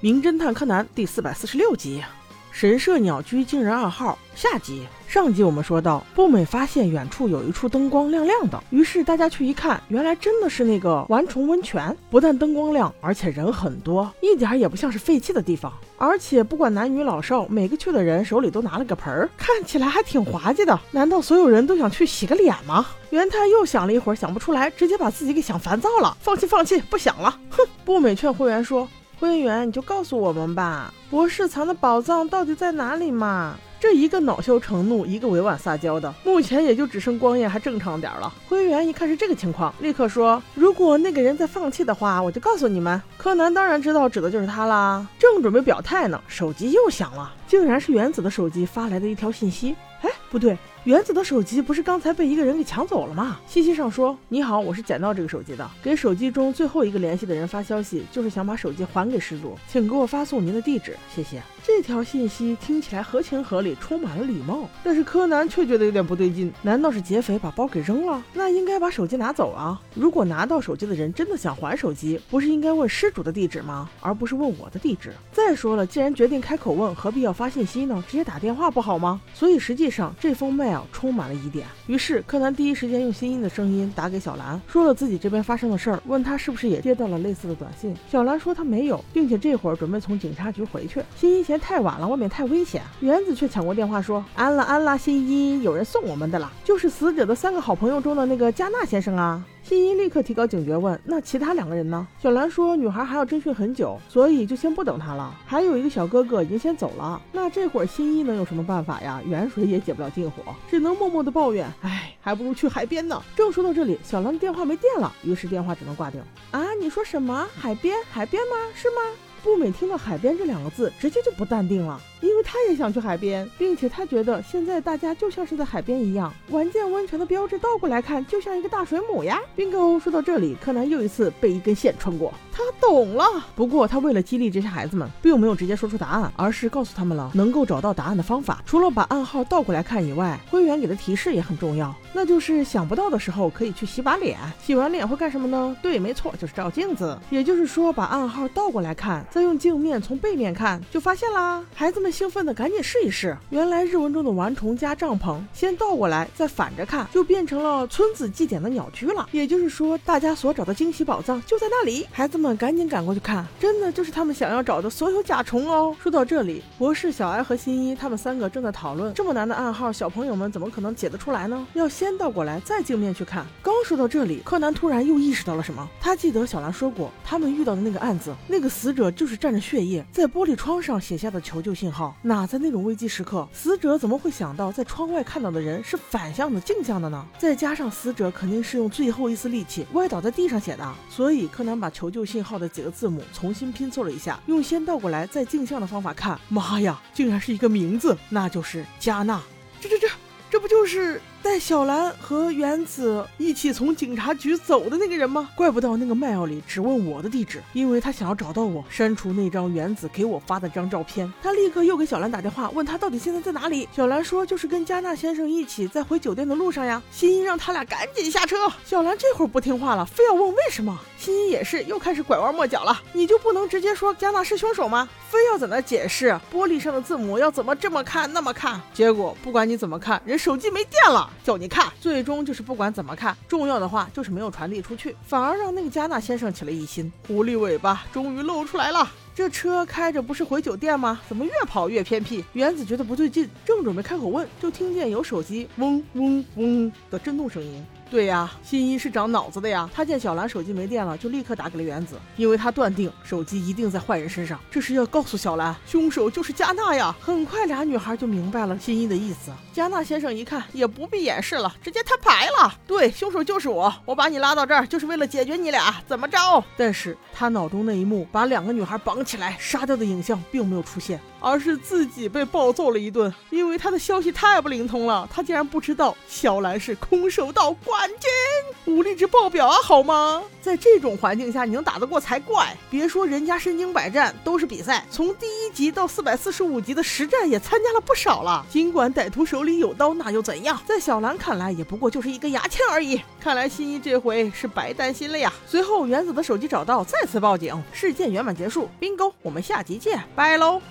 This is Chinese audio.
名侦探柯南》第四百四十六集。神社鸟居惊人暗号下集。上集我们说到，步美发现远处有一处灯光亮亮的，于是大家去一看，原来真的是那个丸虫温泉。不但灯光亮，而且人很多，一点也不像是废弃的地方。而且不管男女老少，每个去的人手里都拿了个盆儿，看起来还挺滑稽的。难道所有人都想去洗个脸吗？元太又想了一会儿，想不出来，直接把自己给想烦躁了，放弃放弃，不想了。哼！步美劝会员说。会员，你就告诉我们吧，博士藏的宝藏到底在哪里嘛？这一个恼羞成怒，一个委婉撒娇的，目前也就只剩光彦还正常点了。灰原一看是这个情况，立刻说：“如果那个人在放弃的话，我就告诉你们。”柯南当然知道指的就是他啦，正准备表态呢，手机又响了，竟然是原子的手机发来的一条信息。哎，不对。原子的手机不是刚才被一个人给抢走了吗？信息上说：“你好，我是捡到这个手机的，给手机中最后一个联系的人发消息，就是想把手机还给失主，请给我发送您的地址，谢谢。”这条信息听起来合情合理，充满了礼貌，但是柯南却觉得有点不对劲。难道是劫匪把包给扔了？那应该把手机拿走啊！如果拿到手机的人真的想还手机，不是应该问失主的地址吗？而不是问我的地址？再说了，既然决定开口问，何必要发信息呢？直接打电话不好吗？所以实际上这封 mail 充满了疑点。于是柯南第一时间用新一的声音打给小兰，说了自己这边发生的事儿，问他是不是也接到了类似的短信。小兰说他没有，并且这会儿准备从警察局回去。新一嫌。太晚了，外面太危险。原子却抢过电话说：“安啦安啦，新一，有人送我们的了，就是死者的三个好朋友中的那个加纳先生啊。”新一立刻提高警觉，问：“那其他两个人呢？”小兰说：“女孩还要侦讯很久，所以就先不等他了。还有一个小哥哥已经先走了。那这会儿新一能有什么办法呀？远水也解不了近火，只能默默的抱怨：哎，还不如去海边呢。”正说到这里，小兰的电话没电了，于是电话只能挂掉。啊，你说什么？海边？海边吗？是吗？步美听到海边这两个字，直接就不淡定了。因为他也想去海边，并且他觉得现在大家就像是在海边一样。玩剑温泉的标志倒过来看，就像一个大水母呀。bingo，说到这里，柯南又一次被一根线穿过。他懂了。不过他为了激励这些孩子们，并没有直接说出答案，而是告诉他们了能够找到答案的方法。除了把暗号倒过来看以外，灰原给的提示也很重要，那就是想不到的时候可以去洗把脸。洗完脸会干什么呢？对，没错，就是照镜子。也就是说，把暗号倒过来看，再用镜面从背面看，就发现啦。孩子们。兴奋的赶紧试一试，原来日文中的玩虫加帐篷，先倒过来再反着看，就变成了村子祭典的鸟居了。也就是说，大家所找的惊喜宝藏就在那里。孩子们赶紧赶过去看，真的就是他们想要找的所有甲虫哦。说到这里，博士小艾和新一他们三个正在讨论，这么难的暗号，小朋友们怎么可能解得出来呢？要先倒过来再镜面去看。刚说到这里，柯南突然又意识到了什么，他记得小兰说过，他们遇到的那个案子，那个死者就是蘸着血液在玻璃窗上写下的求救信号。哪在那种危机时刻，死者怎么会想到在窗外看到的人是反向的镜像的呢？再加上死者肯定是用最后一丝力气歪倒在地上写的，所以柯南把求救信号的几个字母重新拼凑了一下，用先倒过来再镜像的方法看，妈呀，竟然是一个名字，那就是加纳。这这这，这不就是？带小兰和原子一起从警察局走的那个人吗？怪不得那个 mail 里只问我的地址，因为他想要找到我，删除那张原子给我发的张照片。他立刻又给小兰打电话，问他到底现在在哪里。小兰说就是跟加纳先生一起在回酒店的路上呀。新一让他俩赶紧下车。小兰这会儿不听话了，非要问为什么。新一也是又开始拐弯抹角了，你就不能直接说加纳是凶手吗？非要在那解释玻璃上的字母要怎么这么看那么看？结果不管你怎么看，人手机没电了。叫你看，最终就是不管怎么看，重要的话就是没有传递出去，反而让那个加纳先生起了疑心。狐狸尾巴终于露出来了，这车开着不是回酒店吗？怎么越跑越偏僻？原子觉得不对劲，正准备开口问，就听见有手机嗡嗡嗡的震动声音。对呀，新一是长脑子的呀。他见小兰手机没电了，就立刻打给了原子，因为他断定手机一定在坏人身上，这是要告诉小兰，凶手就是加纳呀。很快，俩女孩就明白了新一的意思。加纳先生一看，也不必掩饰了，直接摊牌了。对，凶手就是我，我把你拉到这儿就是为了解决你俩，怎么着？但是他脑中那一幕把两个女孩绑起来杀掉的影像并没有出现。而是自己被暴揍了一顿，因为他的消息太不灵通了，他竟然不知道小兰是空手道冠军，武力值爆表啊，好吗？在这种环境下，你能打得过才怪！别说人家身经百战，都是比赛，从第一集到四百四十五集的实战也参加了不少了。尽管歹徒手里有刀，那又怎样？在小兰看来，也不过就是一个牙签而已。看来新一这回是白担心了呀。随后，原子的手机找到，再次报警，事件圆满结束。冰沟，我们下集见，拜喽。